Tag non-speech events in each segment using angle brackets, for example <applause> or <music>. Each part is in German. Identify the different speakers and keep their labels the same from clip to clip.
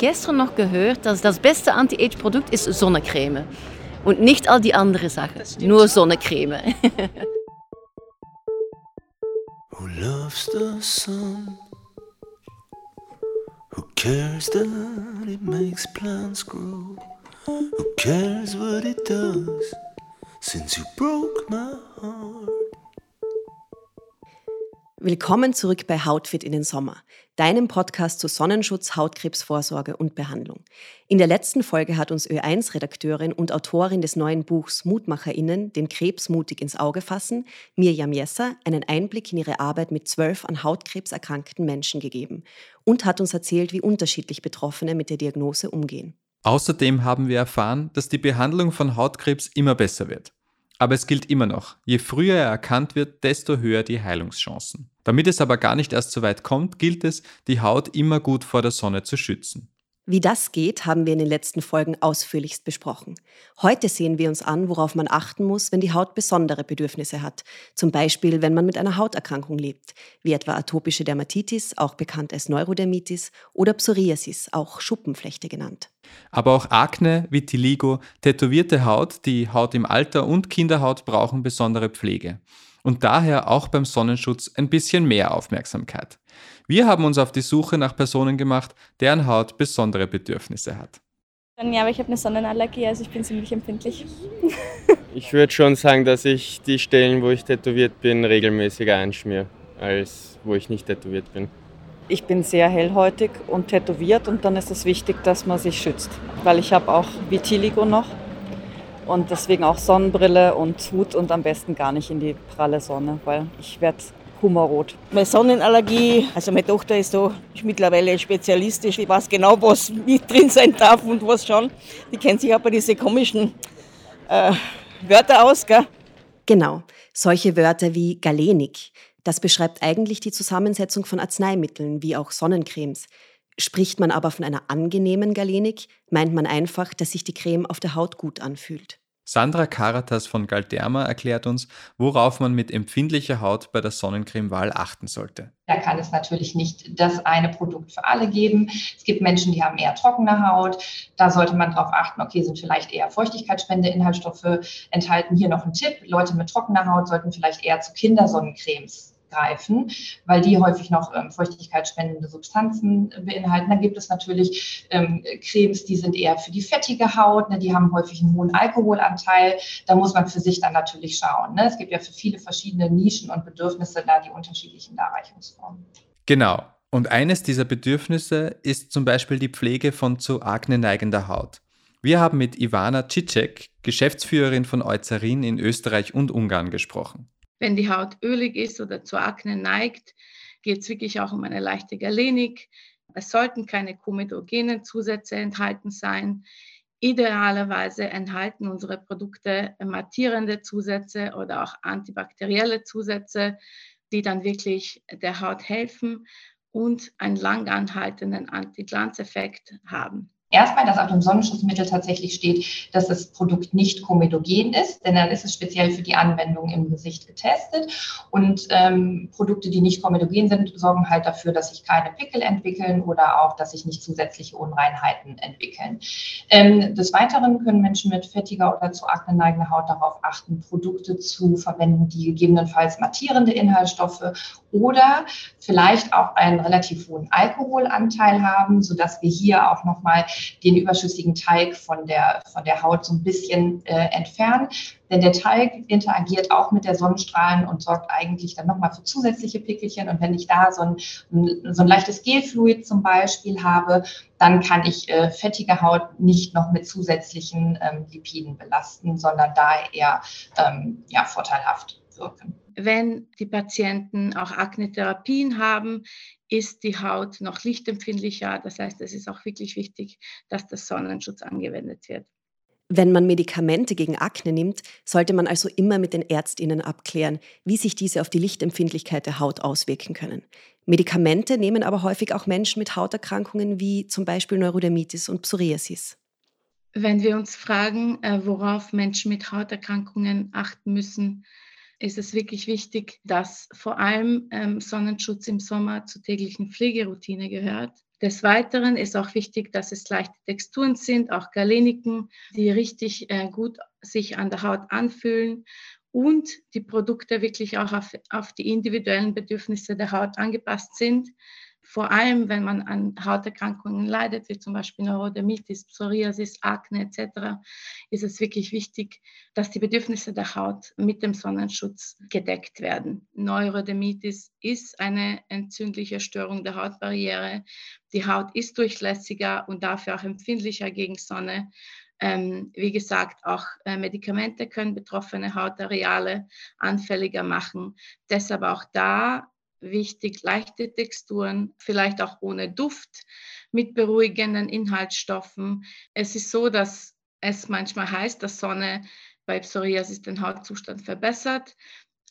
Speaker 1: gestern noch gehört, dass das beste Anti-Age-Produkt ist Sonnencreme. Und nicht all die anderen Sachen, nur Sonnencreme. <laughs> Who loves the sun? Who cares that it makes plants grow? Who cares what it does? Since you broke my heart. Willkommen zurück bei Hautfit in den Sommer, deinem Podcast zu Sonnenschutz, Hautkrebsvorsorge und Behandlung. In der letzten Folge hat uns Ö1-Redakteurin und Autorin des neuen Buchs MutmacherInnen den Krebs mutig ins Auge fassen, Mirjam Jesser, einen Einblick in ihre Arbeit mit zwölf an Hautkrebs erkrankten Menschen gegeben und hat uns erzählt, wie unterschiedlich Betroffene mit der Diagnose umgehen.
Speaker 2: Außerdem haben wir erfahren, dass die Behandlung von Hautkrebs immer besser wird. Aber es gilt immer noch, je früher er erkannt wird, desto höher die Heilungschancen. Damit es aber gar nicht erst so weit kommt, gilt es, die Haut immer gut vor der Sonne zu schützen.
Speaker 1: Wie das geht, haben wir in den letzten Folgen ausführlichst besprochen. Heute sehen wir uns an, worauf man achten muss, wenn die Haut besondere Bedürfnisse hat. Zum Beispiel, wenn man mit einer Hauterkrankung lebt, wie etwa atopische Dermatitis, auch bekannt als Neurodermitis, oder Psoriasis, auch Schuppenflechte genannt.
Speaker 2: Aber auch Akne, Vitiligo, tätowierte Haut, die Haut im Alter und Kinderhaut brauchen besondere Pflege. Und daher auch beim Sonnenschutz ein bisschen mehr Aufmerksamkeit. Wir haben uns auf die Suche nach Personen gemacht, deren Haut besondere Bedürfnisse hat.
Speaker 3: Ja, aber ich habe eine Sonnenallergie, also ich bin ziemlich empfindlich. <laughs>
Speaker 4: ich würde schon sagen, dass ich die Stellen, wo ich tätowiert bin, regelmäßiger einschmiere, als wo ich nicht tätowiert bin.
Speaker 5: Ich bin sehr hellhäutig und tätowiert und dann ist es wichtig, dass man sich schützt, weil ich habe auch Vitiligo noch und deswegen auch Sonnenbrille und Hut und am besten gar nicht in die pralle Sonne, weil ich werde humorrot.
Speaker 6: Meine Sonnenallergie, also meine Tochter ist da mittlerweile spezialistisch. Die weiß genau, was mit drin sein darf und was schon. Die kennt sich auch bei diesen komischen äh, Wörter aus, gell?
Speaker 1: Genau, solche Wörter wie Galenik. Das beschreibt eigentlich die Zusammensetzung von Arzneimitteln, wie auch Sonnencremes. Spricht man aber von einer angenehmen Galenik, meint man einfach, dass sich die Creme auf der Haut gut anfühlt.
Speaker 2: Sandra Karatas von Galderma erklärt uns, worauf man mit empfindlicher Haut bei der Sonnencremewahl achten sollte.
Speaker 7: Da kann es natürlich nicht das eine Produkt für alle geben. Es gibt Menschen, die haben eher trockene Haut. Da sollte man darauf achten, okay, sind vielleicht eher feuchtigkeitsspendende Inhaltsstoffe enthalten. Hier noch ein Tipp. Leute mit trockener Haut sollten vielleicht eher zu Kindersonnencremes greifen, weil die häufig noch ähm, feuchtigkeitsspendende Substanzen beinhalten. Dann gibt es natürlich ähm, Cremes, die sind eher für die fettige Haut, ne, die haben häufig einen hohen Alkoholanteil. Da muss man für sich dann natürlich schauen. Ne? Es gibt ja für viele verschiedene Nischen und Bedürfnisse da die unterschiedlichen Darreichungsformen.
Speaker 2: Genau. Und eines dieser Bedürfnisse ist zum Beispiel die Pflege von zu Akne neigender Haut. Wir haben mit Ivana Cicek, Geschäftsführerin von Eucerin in Österreich und Ungarn gesprochen.
Speaker 8: Wenn die Haut ölig ist oder zu Akne neigt, geht es wirklich auch um eine leichte Galenik. Es sollten keine komedogenen Zusätze enthalten sein. Idealerweise enthalten unsere Produkte mattierende Zusätze oder auch antibakterielle Zusätze, die dann wirklich der Haut helfen und einen lang anhaltenden Antiglanzeffekt haben.
Speaker 7: Erstmal, dass auf dem Sonnenschutzmittel tatsächlich steht, dass das Produkt nicht komedogen ist, denn dann ist es speziell für die Anwendung im Gesicht getestet. Und ähm, Produkte, die nicht komedogen sind, sorgen halt dafür, dass sich keine Pickel entwickeln oder auch, dass sich nicht zusätzliche Unreinheiten entwickeln. Ähm, des Weiteren können Menschen mit fettiger oder zu akne neigender Haut darauf achten, Produkte zu verwenden, die gegebenenfalls mattierende Inhaltsstoffe oder vielleicht auch einen relativ hohen Alkoholanteil haben, sodass wir hier auch nochmal den überschüssigen Teig von der, von der Haut so ein bisschen äh, entfernen. Denn der Teig interagiert auch mit der Sonnenstrahlen und sorgt eigentlich dann nochmal für zusätzliche Pickelchen. Und wenn ich da so ein, so ein leichtes Gelfluid zum Beispiel habe, dann kann ich äh, fettige Haut nicht noch mit zusätzlichen ähm, Lipiden belasten, sondern da eher ähm, ja, vorteilhaft wirken.
Speaker 8: Wenn die Patienten auch Akne-Therapien haben, ist die Haut noch lichtempfindlicher. Das heißt, es ist auch wirklich wichtig, dass der Sonnenschutz angewendet wird.
Speaker 1: Wenn man Medikamente gegen Akne nimmt, sollte man also immer mit den Ärztinnen abklären, wie sich diese auf die Lichtempfindlichkeit der Haut auswirken können. Medikamente nehmen aber häufig auch Menschen mit Hauterkrankungen wie zum Beispiel Neurodermitis und Psoriasis.
Speaker 8: Wenn wir uns fragen, äh, worauf Menschen mit Hauterkrankungen achten müssen, ist es wirklich wichtig, dass vor allem ähm, Sonnenschutz im Sommer zur täglichen Pflegeroutine gehört. Des Weiteren ist auch wichtig, dass es leichte Texturen sind, auch Galeniken, die richtig äh, gut sich an der Haut anfühlen und die Produkte wirklich auch auf, auf die individuellen Bedürfnisse der Haut angepasst sind vor allem wenn man an Hauterkrankungen leidet, wie zum Beispiel Neurodermitis, Psoriasis, Akne etc., ist es wirklich wichtig, dass die Bedürfnisse der Haut mit dem Sonnenschutz gedeckt werden. Neurodermitis ist eine entzündliche Störung der Hautbarriere. Die Haut ist durchlässiger und dafür auch empfindlicher gegen Sonne. Ähm, wie gesagt, auch äh, Medikamente können betroffene Hautareale anfälliger machen. Deshalb auch da wichtig, leichte Texturen, vielleicht auch ohne Duft, mit beruhigenden Inhaltsstoffen. Es ist so, dass es manchmal heißt, dass Sonne bei Psoriasis den Hautzustand verbessert.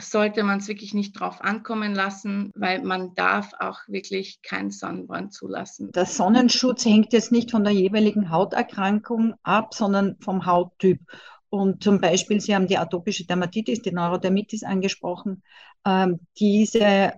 Speaker 8: Sollte man es wirklich nicht drauf ankommen lassen, weil man darf auch wirklich keinen Sonnenbrand zulassen.
Speaker 9: Der Sonnenschutz hängt jetzt nicht von der jeweiligen Hauterkrankung ab, sondern vom Hauttyp. Und zum Beispiel, Sie haben die atopische Dermatitis, die Neurodermitis angesprochen. Ähm, diese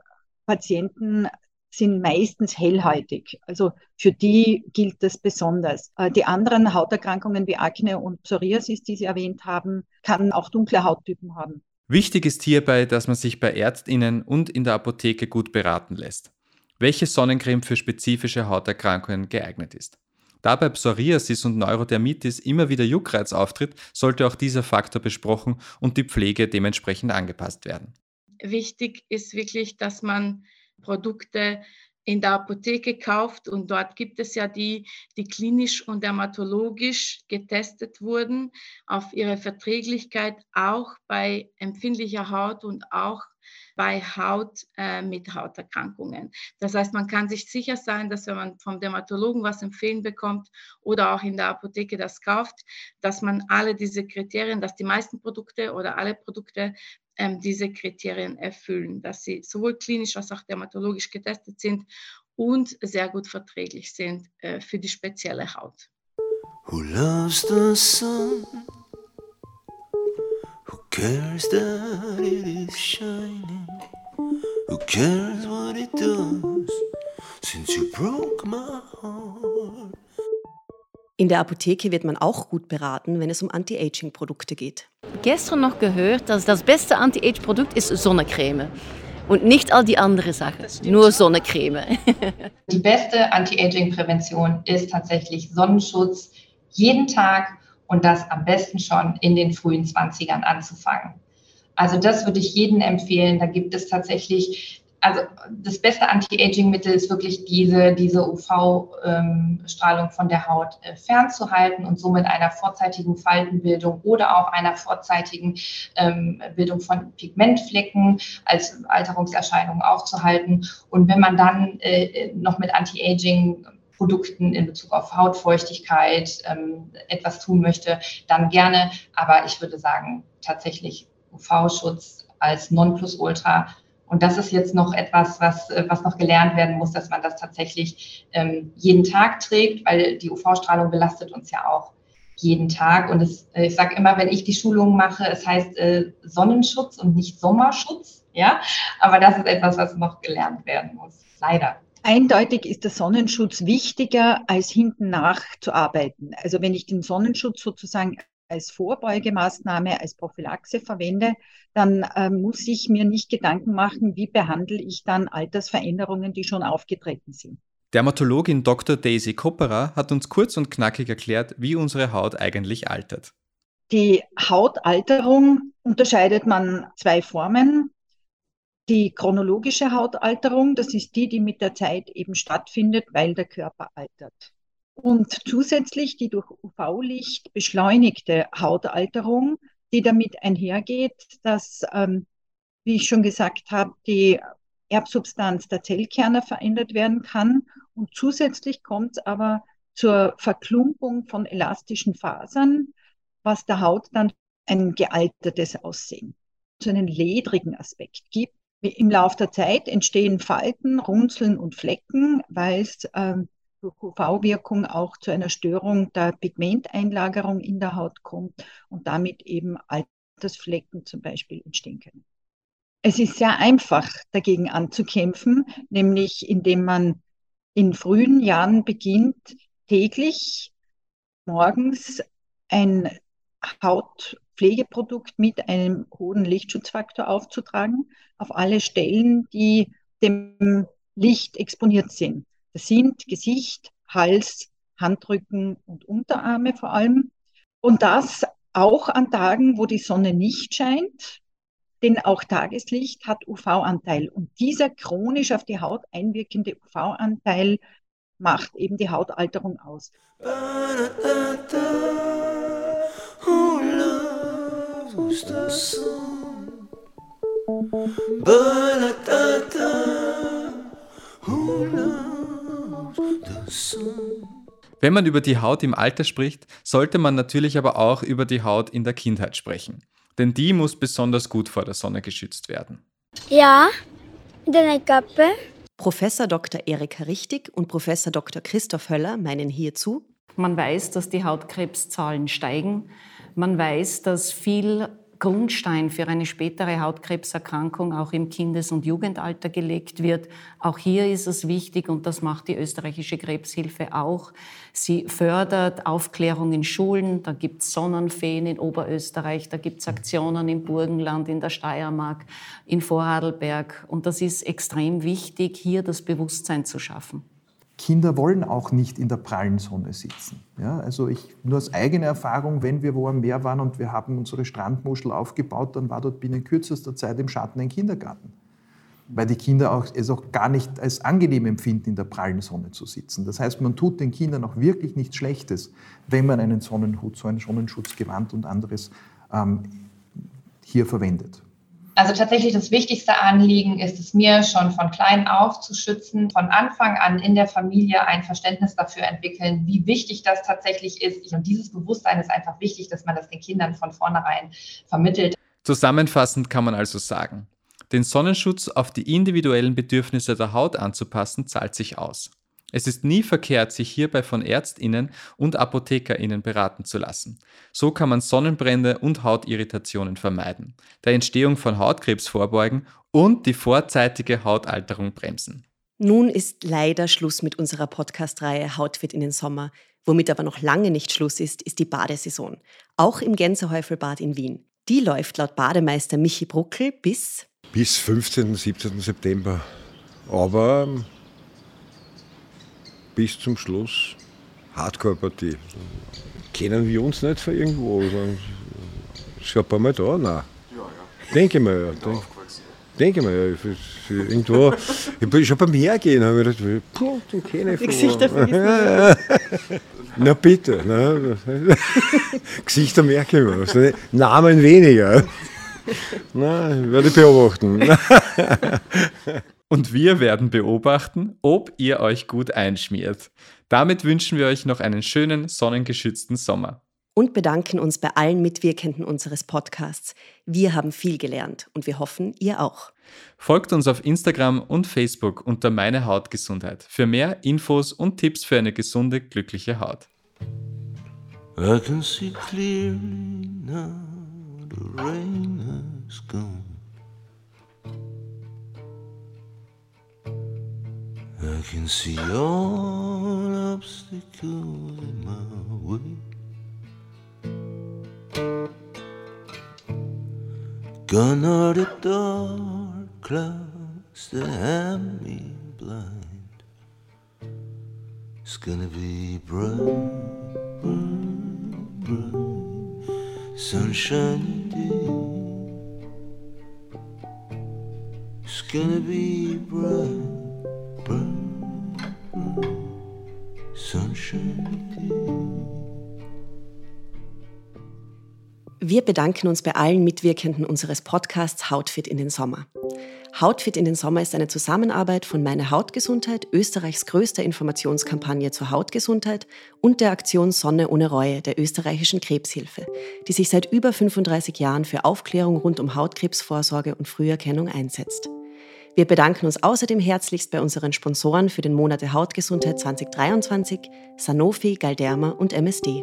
Speaker 9: Patienten sind meistens hellhäutig. Also für die gilt das besonders. Äh, die anderen Hauterkrankungen wie Akne und Psoriasis, die Sie erwähnt haben, kann auch dunkle Hauttypen haben.
Speaker 2: Wichtig ist hierbei, dass man sich bei Ärztinnen und in der Apotheke gut beraten lässt, welche Sonnencreme für spezifische Hauterkrankungen geeignet ist. Da bei Psoriasis und Neurodermitis immer wieder Juckreiz auftritt, sollte auch dieser Faktor besprochen und die Pflege dementsprechend angepasst werden
Speaker 8: wichtig ist wirklich, dass man Produkte in der Apotheke kauft und dort gibt es ja die, die klinisch und dermatologisch getestet wurden auf ihre Verträglichkeit auch bei empfindlicher Haut und auch bei Haut äh, mit Hauterkrankungen. Das heißt, man kann sich sicher sein, dass wenn man vom Dermatologen was empfehlen bekommt oder auch in der Apotheke das kauft, dass man alle diese Kriterien, dass die meisten Produkte oder alle Produkte ähm, diese Kriterien erfüllen, dass sie sowohl klinisch als auch dermatologisch getestet sind und sehr gut verträglich sind äh, für die spezielle Haut. Who loves the sun? Who cares that it is shining? Who cares what it does since you broke my heart?
Speaker 1: In der Apotheke wird man auch gut beraten, wenn es um Anti-Aging-Produkte geht.
Speaker 10: Gestern noch gehört, dass das beste Anti-Age-Produkt ist Sonnencreme. Und nicht all die anderen Sachen, nur Sonnencreme. <laughs>
Speaker 7: die beste Anti-Aging-Prävention ist tatsächlich Sonnenschutz jeden Tag und das am besten schon in den frühen 20ern anzufangen. Also das würde ich jedem empfehlen. Da gibt es tatsächlich also das beste Anti-Aging-Mittel ist wirklich diese, diese UV-Strahlung von der Haut äh, fernzuhalten und somit einer vorzeitigen Faltenbildung oder auch einer vorzeitigen ähm, Bildung von Pigmentflecken als Alterungserscheinung aufzuhalten. Und wenn man dann äh, noch mit Anti-Aging Produkten in Bezug auf Hautfeuchtigkeit ähm, etwas tun möchte, dann gerne. Aber ich würde sagen, tatsächlich UV-Schutz als Nonplusultra und das ist jetzt noch etwas, was, äh, was noch gelernt werden muss, dass man das tatsächlich ähm, jeden Tag trägt, weil die UV-Strahlung belastet uns ja auch jeden Tag. Und es, äh, ich sage immer, wenn ich die Schulung mache, es heißt äh, Sonnenschutz und nicht Sommerschutz. Ja, aber das ist etwas, was noch gelernt werden muss. Leider.
Speaker 9: Eindeutig ist der Sonnenschutz wichtiger, als hinten nachzuarbeiten. Also wenn ich den Sonnenschutz sozusagen als Vorbeugemaßnahme, als Prophylaxe verwende, dann äh, muss ich mir nicht Gedanken machen, wie behandle ich dann Altersveränderungen, die schon aufgetreten sind.
Speaker 2: Dermatologin Dr. Daisy Kopperer hat uns kurz und knackig erklärt, wie unsere Haut eigentlich altert.
Speaker 9: Die Hautalterung unterscheidet man zwei Formen. Die chronologische Hautalterung, das ist die, die mit der Zeit eben stattfindet, weil der Körper altert. Und zusätzlich die durch UV-Licht beschleunigte Hautalterung, die damit einhergeht, dass, ähm, wie ich schon gesagt habe, die Erbsubstanz der Zellkerne verändert werden kann. Und zusätzlich kommt es aber zur Verklumpung von elastischen Fasern, was der Haut dann ein gealtertes Aussehen, so einen ledrigen Aspekt gibt. Im Laufe der Zeit entstehen Falten, Runzeln und Flecken, weil es ähm, durch UV-Wirkung auch zu einer Störung der Pigmenteinlagerung in der Haut kommt und damit eben Altersflecken zum Beispiel entstehen können. Es ist sehr einfach dagegen anzukämpfen, nämlich indem man in frühen Jahren beginnt, täglich morgens ein Hautpflegeprodukt mit einem hohen Lichtschutzfaktor aufzutragen auf alle Stellen, die dem Licht exponiert sind. Das sind Gesicht, Hals, Handrücken und Unterarme vor allem. Und das auch an Tagen, wo die Sonne nicht scheint, denn auch Tageslicht hat UV-Anteil. Und dieser chronisch auf die Haut einwirkende UV-Anteil macht eben die Hautalterung aus.
Speaker 2: Wenn man über die Haut im Alter spricht, sollte man natürlich aber auch über die Haut in der Kindheit sprechen. Denn die muss besonders gut vor der Sonne geschützt werden.
Speaker 11: Ja, in der Kappe.
Speaker 1: Professor Dr. Erika Richtig und Professor Dr. Christoph Höller meinen hierzu.
Speaker 12: Man weiß, dass die Hautkrebszahlen steigen. Man weiß, dass viel Grundstein für eine spätere Hautkrebserkrankung auch im Kindes- und Jugendalter gelegt wird. Auch hier ist es wichtig, und das macht die österreichische Krebshilfe auch, sie fördert Aufklärung in Schulen. Da gibt es Sonnenfeen in Oberösterreich, da gibt es Aktionen im Burgenland, in der Steiermark, in Vorarlberg. Und das ist extrem wichtig, hier das Bewusstsein zu schaffen.
Speaker 13: Kinder wollen auch nicht in der prallen Sonne sitzen. Ja, also ich, nur aus eigener Erfahrung, wenn wir wo am Meer waren und wir haben unsere Strandmuschel aufgebaut, dann war dort binnen kürzester Zeit im Schatten ein Kindergarten. Weil die Kinder auch, es auch gar nicht als angenehm empfinden, in der prallen Sonne zu sitzen. Das heißt, man tut den Kindern auch wirklich nichts Schlechtes, wenn man einen Sonnenhut, so ein Sonnenschutzgewand und anderes ähm, hier verwendet.
Speaker 7: Also tatsächlich das wichtigste Anliegen ist es mir schon von klein auf zu schützen, von Anfang an in der Familie ein Verständnis dafür entwickeln, wie wichtig das tatsächlich ist. Und dieses Bewusstsein ist einfach wichtig, dass man das den Kindern von vornherein vermittelt.
Speaker 2: Zusammenfassend kann man also sagen, den Sonnenschutz auf die individuellen Bedürfnisse der Haut anzupassen, zahlt sich aus. Es ist nie verkehrt, sich hierbei von Ärztinnen und Apothekerinnen beraten zu lassen. So kann man Sonnenbrände und Hautirritationen vermeiden, der Entstehung von Hautkrebs vorbeugen und die vorzeitige Hautalterung bremsen.
Speaker 1: Nun ist leider Schluss mit unserer Podcast-Reihe Hautfit in den Sommer. Womit aber noch lange nicht Schluss ist, ist die Badesaison. Auch im Gänsehäufelbad in Wien. Die läuft laut Bademeister Michi Bruckel bis
Speaker 14: bis 15. 17. September. Aber bis zum Schluss Hardcore-Partie. Kennen wir uns nicht von irgendwo? Schon ein paar Mal da? Nein. Ja, ja. Denke mal, ja. Denk, denke mal, ja. Für, für irgendwo. ich bin schon beim Hergehen, habe ich gedacht, puh, den kenne ich
Speaker 5: Die Gesichter
Speaker 14: vergessen. <laughs> Na bitte. Ne? <laughs> Gesichter merke ich mir. Also Namen weniger. <laughs> Na, werde ich beobachten.
Speaker 2: Und wir werden beobachten, ob ihr euch gut einschmiert. Damit wünschen wir euch noch einen schönen, sonnengeschützten Sommer.
Speaker 1: Und bedanken uns bei allen Mitwirkenden unseres Podcasts. Wir haben viel gelernt und wir hoffen, ihr auch.
Speaker 2: Folgt uns auf Instagram und Facebook unter Meine Hautgesundheit für mehr Infos und Tipps für eine gesunde, glückliche Haut. I can see clearly now the rain has gone. I can see all obstacles in my way. Gone are the dark clouds that have me blind. It's gonna be bright, bright, bright, sunshiny day. It's gonna be bright.
Speaker 1: Wir bedanken uns bei allen Mitwirkenden unseres Podcasts Hautfit in den Sommer. Hautfit in den Sommer ist eine Zusammenarbeit von Meine Hautgesundheit, Österreichs größter Informationskampagne zur Hautgesundheit und der Aktion Sonne ohne Reue der österreichischen Krebshilfe, die sich seit über 35 Jahren für Aufklärung rund um Hautkrebsvorsorge und Früherkennung einsetzt. Wir bedanken uns außerdem herzlichst bei unseren Sponsoren für den Monat der Hautgesundheit 2023, Sanofi, Galderma und MSD.